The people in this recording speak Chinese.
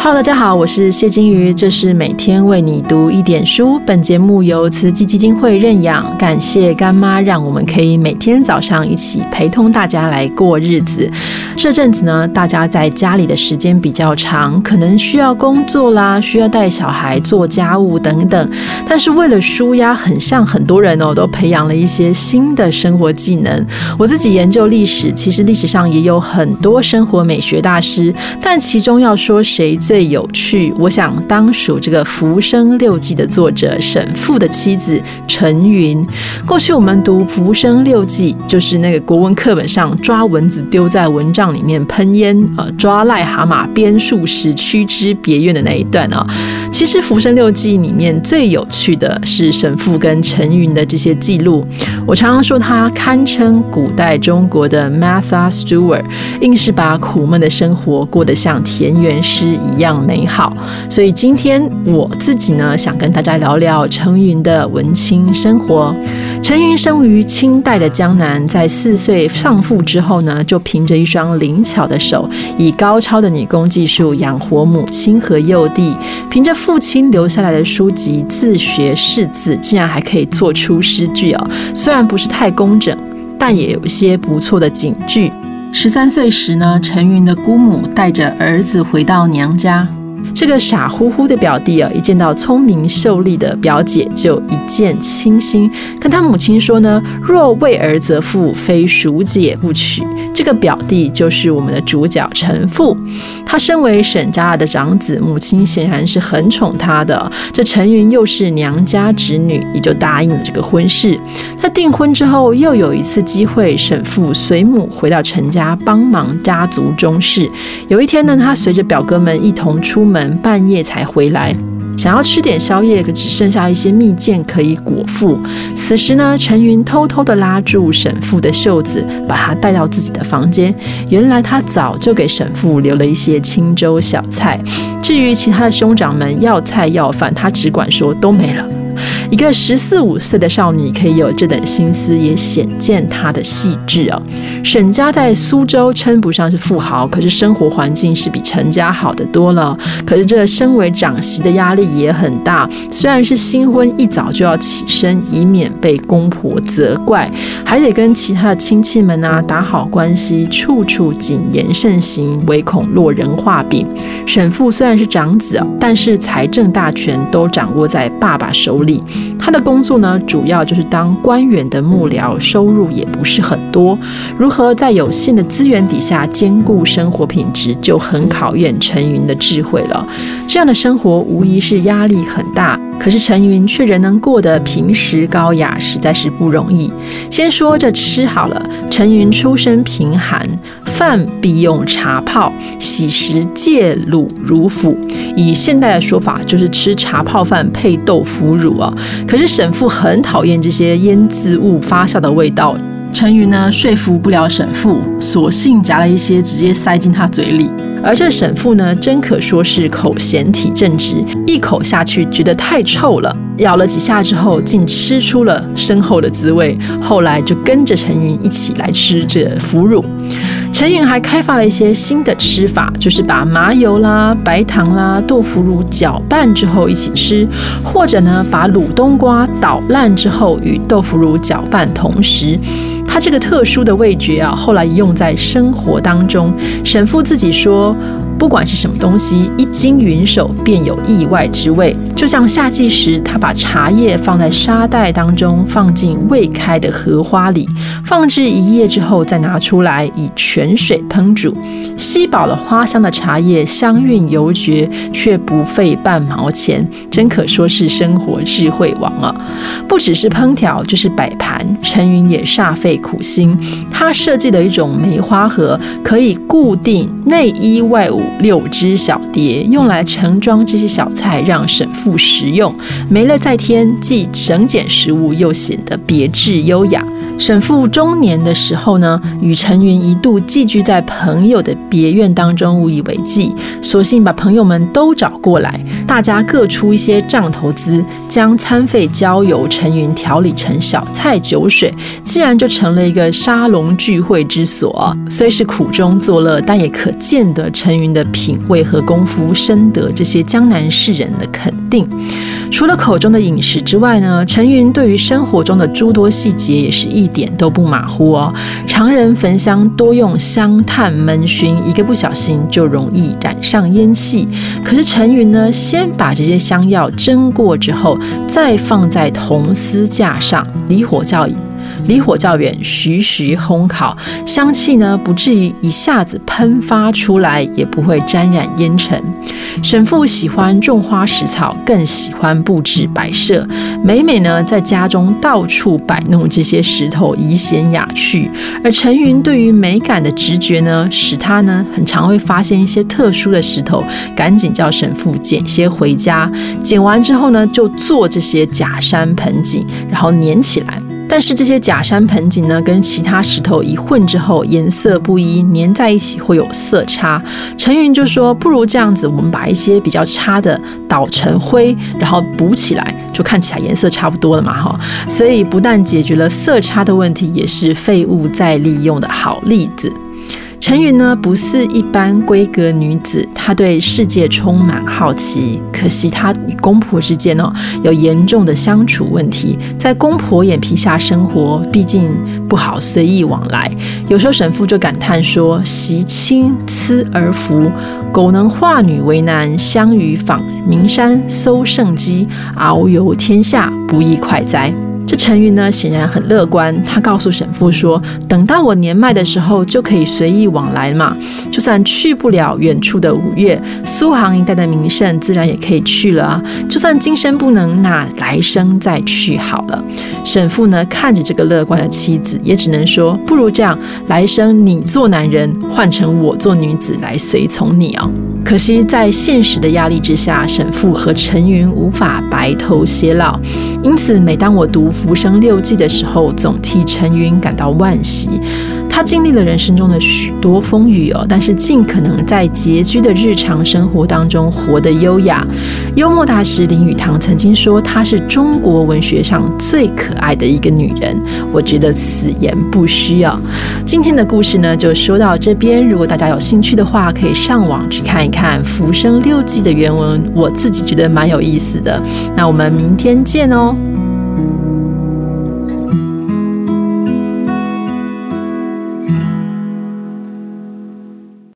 Hello，大家好，我是谢金鱼，这是每天为你读一点书。本节目由慈济基金会认养，感谢干妈，让我们可以每天早上一起陪同大家来过日子。这阵子呢，大家在家里的时间比较长，可能需要工作啦，需要带小孩做家务等等。但是为了舒压，很像很多人哦，都培养了一些新的生活技能。我自己研究历史，其实历史上也有很多生活美学大师，但其中要说谁最有趣，我想当属这个《浮生六记》的作者沈复的妻子陈云。过去我们读《浮生六记》，就是那个国文课本上抓蚊子丢在蚊帐里面喷烟，呃，抓癞蛤蟆编数十驱之别院的那一段啊。其实《浮生六记》里面最有趣的是沈复跟陈云的这些记录。我常常说他堪称古代中国的 m a t h a Stewart，硬是把苦闷的生活过得像田园诗一样美。美好，所以今天我自己呢，想跟大家聊聊陈云的文青生活。陈云生于清代的江南，在四岁丧父之后呢，就凭着一双灵巧的手，以高超的女工技术养活母亲和幼弟，凭着父亲留下来的书籍自学识字，竟然还可以做出诗句哦。虽然不是太工整，但也有一些不错的警句。十三岁时呢，陈云的姑母带着儿子回到娘家。这个傻乎乎的表弟啊，一见到聪明秀丽的表姐，就一见倾心，跟他母亲说呢：“若为儿则妇，非蜀姐不娶。”这个表弟就是我们的主角陈父。他身为沈家的长子，母亲显然是很宠他的。这陈云又是娘家侄女，也就答应了这个婚事。在订婚之后，又有一次机会，沈父随母回到陈家帮忙家族中事。有一天呢，他随着表哥们一同出门，半夜才回来。想要吃点宵夜，可只剩下一些蜜饯可以果腹。此时呢，陈云偷偷的拉住沈父的袖子，把他带到自己的房间。原来他早就给沈父留了一些清粥小菜。至于其他的兄长们要菜要饭，他只管说都没了。一个十四五岁的少女可以有这等心思，也显见她的细致哦。沈家在苏州称不上是富豪，可是生活环境是比陈家好得多了。可是这身为长媳的压力也很大，虽然是新婚，一早就要起身，以免被公婆责怪，还得跟其他的亲戚们啊打好关系，处处谨言慎行，唯恐落人话柄。沈父虽然是长子，但是财政大权都掌握在爸爸手里。他的工作呢，主要就是当官员的幕僚，收入也不是很多。如何在有限的资源底下兼顾生活品质，就很考验陈云的智慧了。这样的生活无疑是压力很大。可是陈云却仍能过得平实高雅，实在是不容易。先说这吃好了，陈云出身贫寒，饭必用茶泡，喜食芥卤乳腐。以现代的说法，就是吃茶泡饭配豆腐乳啊。可是沈父很讨厌这些腌渍物发酵的味道。陈云呢说服不了沈父，索性夹了一些直接塞进他嘴里。而这沈父呢，真可说是口嫌体正直，一口下去觉得太臭了，咬了几下之后，竟吃出了深厚的滋味。后来就跟着陈云一起来吃这腐乳。陈云还开发了一些新的吃法，就是把麻油啦、白糖啦、豆腐乳搅拌之后一起吃，或者呢，把卤冬瓜捣烂之后与豆腐乳搅拌同时。他这个特殊的味觉啊，后来用在生活当中。沈父自己说。不管是什么东西，一经云手便有意外之味。就像夏季时，他把茶叶放在沙袋当中，放进未开的荷花里，放置一夜之后再拿出来，以泉水烹煮，吸饱了花香的茶叶，香韵犹绝，却不费半毛钱，真可说是生活智慧王啊！不只是烹调，就是摆盘，陈云也煞费苦心。他设计了一种梅花盒，可以固定内衣外物。六只小碟用来盛装这些小菜，让沈父食用，没了再添，既省俭食物，又显得别致优雅。沈父中年的时候呢，与陈云一度寄居在朋友的别院当中，无以为继，索性把朋友们都找过来，大家各出一些账投资，将餐费交由陈云调理成小菜酒水，自然就成了一个沙龙聚会之所。虽是苦中作乐，但也可见得陈云的品味和功夫深得这些江南士人的肯定。除了口中的饮食之外呢，陈云对于生活中的诸多细节也是一点都不马虎哦。常人焚香多用香炭闷熏，一个不小心就容易染上烟气。可是陈云呢，先把这些香药蒸过之后，再放在铜丝架上，离火较引。离火较远，徐徐烘烤，香气呢不至于一下子喷发出来，也不会沾染烟尘。沈父喜欢种花食草，更喜欢布置摆设，每每呢在家中到处摆弄这些石头，以显雅趣。而陈云对于美感的直觉呢，使他呢很常会发现一些特殊的石头，赶紧叫沈父捡些回家。捡完之后呢，就做这些假山盆景，然后粘起来。但是这些假山盆景呢，跟其他石头一混之后，颜色不一，粘在一起会有色差。陈云就说：“不如这样子，我们把一些比较差的捣成灰，然后补起来，就看起来颜色差不多了嘛，哈。所以不但解决了色差的问题，也是废物再利用的好例子。”陈云呢，不似一般闺阁女子，她对世界充满好奇。可惜她与公婆之间哦，有严重的相处问题，在公婆眼皮下生活，毕竟不好随意往来。有时候沈父就感叹说：“习亲思而服，苟能化女为男，相与访名山，搜圣机，遨游天下，不亦快哉！”这陈云呢，显然很乐观。他告诉沈父说：“等到我年迈的时候，就可以随意往来嘛。就算去不了远处的五岳、苏杭一带的名胜，自然也可以去了啊。就算今生不能，那来生再去好了。”沈父呢，看着这个乐观的妻子，也只能说：“不如这样，来生你做男人，换成我做女子来随从你哦。”可惜在现实的压力之下，沈父和陈云无法白头偕老。因此，每当我读。《浮生六记》的时候，总替陈云感到惋惜。他经历了人生中的许多风雨哦，但是尽可能在拮据的日常生活当中活得优雅。幽默大师林语堂曾经说，她是中国文学上最可爱的一个女人。我觉得此言不虚啊。今天的故事呢，就说到这边。如果大家有兴趣的话，可以上网去看一看《浮生六记》的原文，我自己觉得蛮有意思的。那我们明天见哦。